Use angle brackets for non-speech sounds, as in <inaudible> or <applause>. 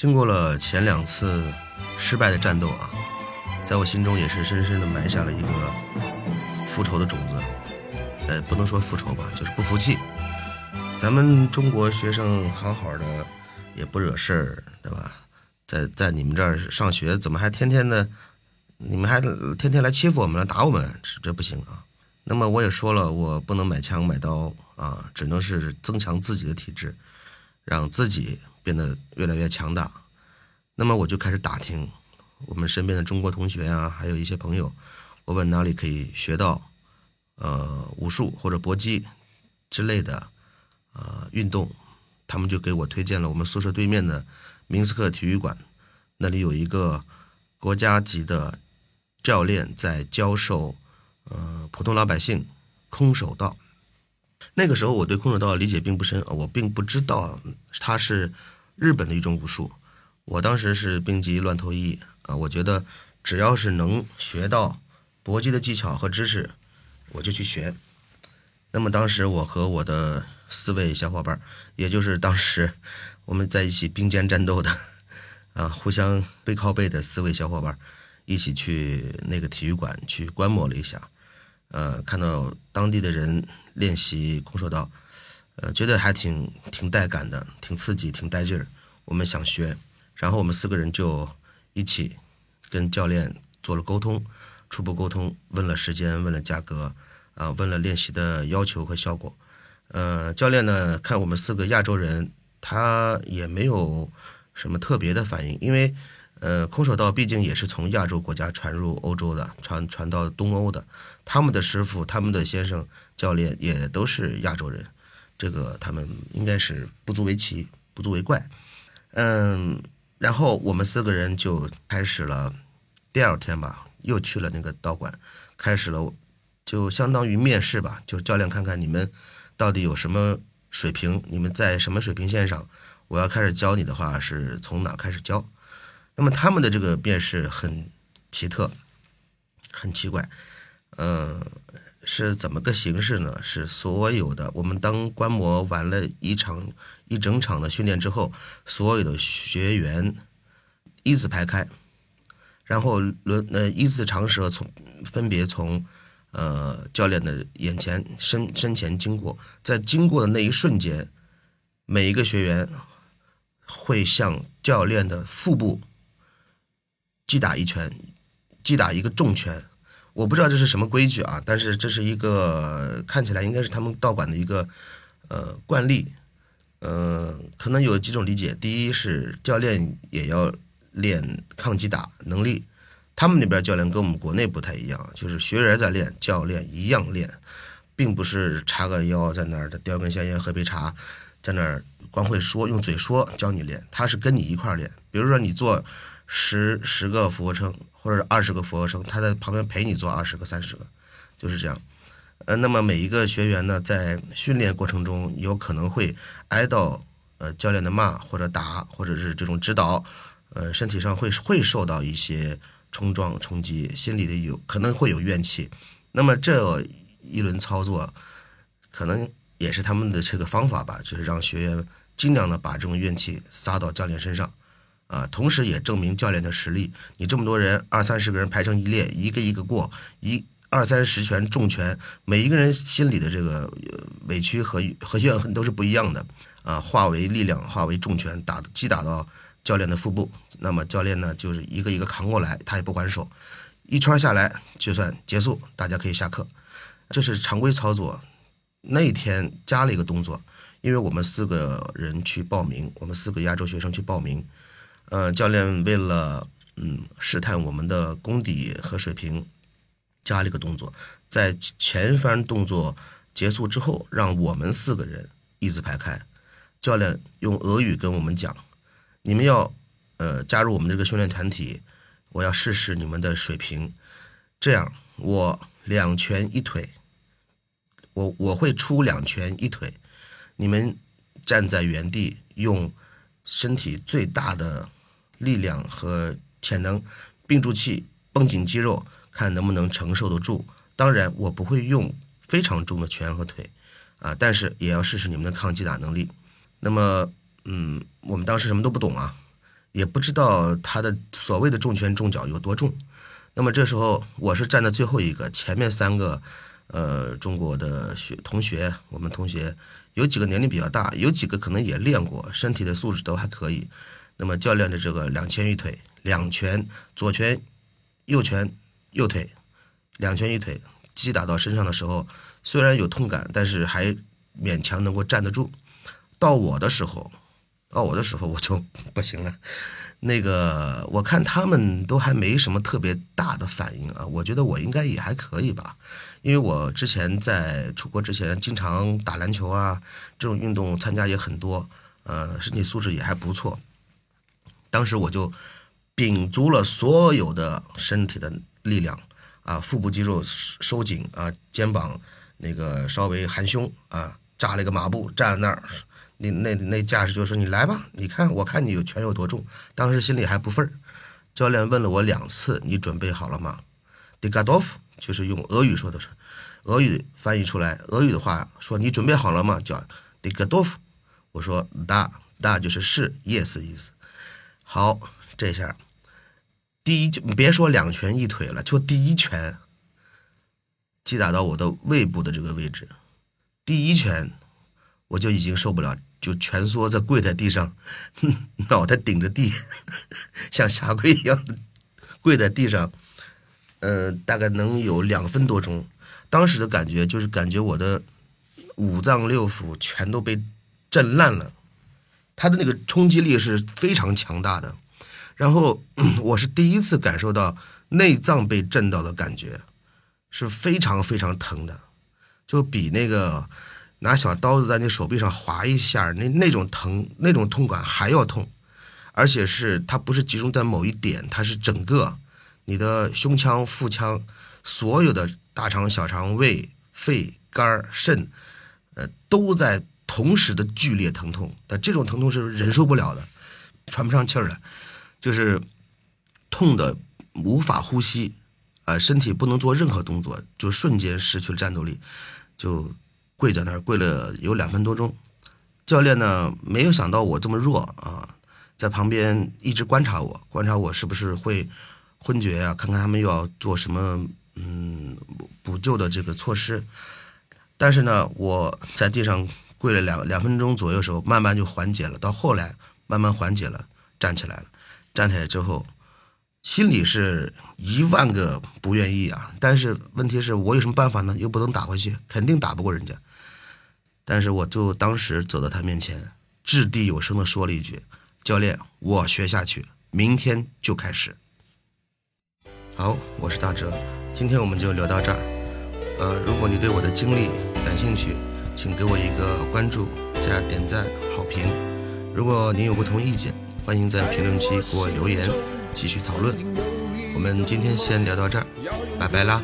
经过了前两次失败的战斗啊，在我心中也是深深的埋下了一个复仇的种子。呃，不能说复仇吧，就是不服气。咱们中国学生好好的，也不惹事儿，对吧？在在你们这儿上学，怎么还天天的？你们还天天来欺负我们，来打我们，这这不行啊！那么我也说了，我不能买枪买刀啊，只能是增强自己的体质，让自己变得越来越强大。那么我就开始打听我们身边的中国同学啊，还有一些朋友，我问哪里可以学到呃武术或者搏击之类的呃运动，他们就给我推荐了我们宿舍对面的明斯克体育馆，那里有一个国家级的。教练在教授，呃，普通老百姓空手道。那个时候我对空手道理解并不深，我并不知道它是日本的一种武术。我当时是兵籍乱投医啊，我觉得只要是能学到搏击的技巧和知识，我就去学。那么当时我和我的四位小伙伴，也就是当时 <laughs> 我们在一起并肩战斗的啊，互相背靠背的四位小伙伴。一起去那个体育馆去观摩了一下，呃，看到当地的人练习空手道，呃，觉得还挺挺带感的，挺刺激，挺带劲儿。我们想学，然后我们四个人就一起跟教练做了沟通，初步沟通，问了时间，问了价格，啊，问了练习的要求和效果。呃，教练呢，看我们四个亚洲人，他也没有什么特别的反应，因为。呃，空手道毕竟也是从亚洲国家传入欧洲的，传传到东欧的。他们的师傅、他们的先生、教练也都是亚洲人，这个他们应该是不足为奇，不足为怪。嗯，然后我们四个人就开始了，第二天吧，又去了那个道馆，开始了，就相当于面试吧，就教练看看你们到底有什么水平，你们在什么水平线上，我要开始教你的话，是从哪开始教。那么他们的这个便是很奇特，很奇怪，嗯，是怎么个形式呢？是所有的我们当观摩完了一场一整场的训练之后，所有的学员一字排开，然后轮呃一字长蛇从分别从呃教练的眼前身身前经过，在经过的那一瞬间，每一个学员会向教练的腹部。击打一拳，击打一个重拳，我不知道这是什么规矩啊，但是这是一个看起来应该是他们道馆的一个呃惯例，呃，可能有几种理解。第一是教练也要练抗击打能力，他们那边教练跟我们国内不太一样，就是学员在练，教练一样练，并不是叉个腰在那儿的叼根香烟喝杯茶，在那儿光会说用嘴说教你练，他是跟你一块儿练。比如说你做。十十个俯卧撑或者二十个俯卧撑，他在旁边陪你做二十个、三十个，就是这样。呃，那么每一个学员呢，在训练过程中有可能会挨到呃教练的骂或者打，或者是这种指导，呃，身体上会会受到一些冲撞冲击，心里的有可能会有怨气。那么这一轮操作，可能也是他们的这个方法吧，就是让学员尽量的把这种怨气撒到教练身上。啊，同时也证明教练的实力。你这么多人，二三十个人排成一列，一个一个过，一二三十拳重拳，每一个人心里的这个委屈和和怨恨都是不一样的啊，化为力量，化为重拳，打击打到教练的腹部。那么教练呢，就是一个一个扛过来，他也不还手，一圈下来就算结束，大家可以下课。这是常规操作。那天加了一个动作，因为我们四个人去报名，我们四个亚洲学生去报名。呃，教练为了嗯试探我们的功底和水平，加了一个动作，在前番动作结束之后，让我们四个人一字排开。教练用俄语跟我们讲：“你们要呃加入我们这个训练团体，我要试试你们的水平。这样，我两拳一腿，我我会出两拳一腿，你们站在原地，用身体最大的。”力量和潜能，并住气，绷紧肌肉，看能不能承受得住。当然，我不会用非常重的拳和腿，啊，但是也要试试你们的抗击打能力。那么，嗯，我们当时什么都不懂啊，也不知道他的所谓的重拳重脚有多重。那么这时候我是站在最后一个，前面三个，呃，中国的学同学，我们同学有几个年龄比较大，有几个可能也练过，身体的素质都还可以。那么教练的这个两拳一腿，两拳左拳、右拳、右腿，两拳一腿击打到身上的时候，虽然有痛感，但是还勉强能够站得住。到我的时候，到我的时候我就不行了。那个我看他们都还没什么特别大的反应啊，我觉得我应该也还可以吧，因为我之前在出国之前经常打篮球啊，这种运动参加也很多，呃，身体素质也还不错。当时我就屏足了所有的身体的力量啊，腹部肌肉收紧啊，肩膀那个稍微含胸啊，扎了一个马步站在那儿。那那那架势就说你来吧，你看我看你有拳有多重，当时心里还不忿儿。教练问了我两次，你准备好了吗 d i g a d o f 就是用俄语说的是，俄语翻译出来，俄语的话说你准备好了吗？叫 d i g a d o f 我说 da da 就是是 yes 意思。好，这下第一就你别说两拳一腿了，就第一拳击打到我的胃部的这个位置，第一拳我就已经受不了。就蜷缩在跪在地上，<laughs> 脑袋顶着地，像下跪一样跪在地上，呃，大概能有两分多钟。当时的感觉就是感觉我的五脏六腑全都被震烂了，它的那个冲击力是非常强大的。然后 <clears throat> 我是第一次感受到内脏被震到的感觉，是非常非常疼的，就比那个。拿小刀子在你手臂上划一下，那那种疼，那种痛感还要痛，而且是它不是集中在某一点，它是整个你的胸腔、腹腔所有的大肠、小肠、胃、肺、肝、肾，呃，都在同时的剧烈疼痛。但这种疼痛是忍受不了的，喘不上气儿来，就是痛的无法呼吸，啊，身体不能做任何动作，就瞬间失去了战斗力，就。跪在那儿跪了有两分多钟，教练呢没有想到我这么弱啊，在旁边一直观察我，观察我是不是会昏厥呀，看看他们又要做什么嗯补救的这个措施。但是呢，我在地上跪了两两分钟左右时候，慢慢就缓解了，到后来慢慢缓解了，站起来了，站起来之后。心里是一万个不愿意啊，但是问题是我有什么办法呢？又不能打回去，肯定打不过人家。但是我就当时走到他面前，掷地有声的说了一句：“教练，我学下去，明天就开始。”好，我是大哲，今天我们就聊到这儿。呃，如果你对我的经历感兴趣，请给我一个关注、加点赞、好评。如果您有不同意见，欢迎在评论区给我留言。继续讨论，我们今天先聊到这儿，拜拜啦。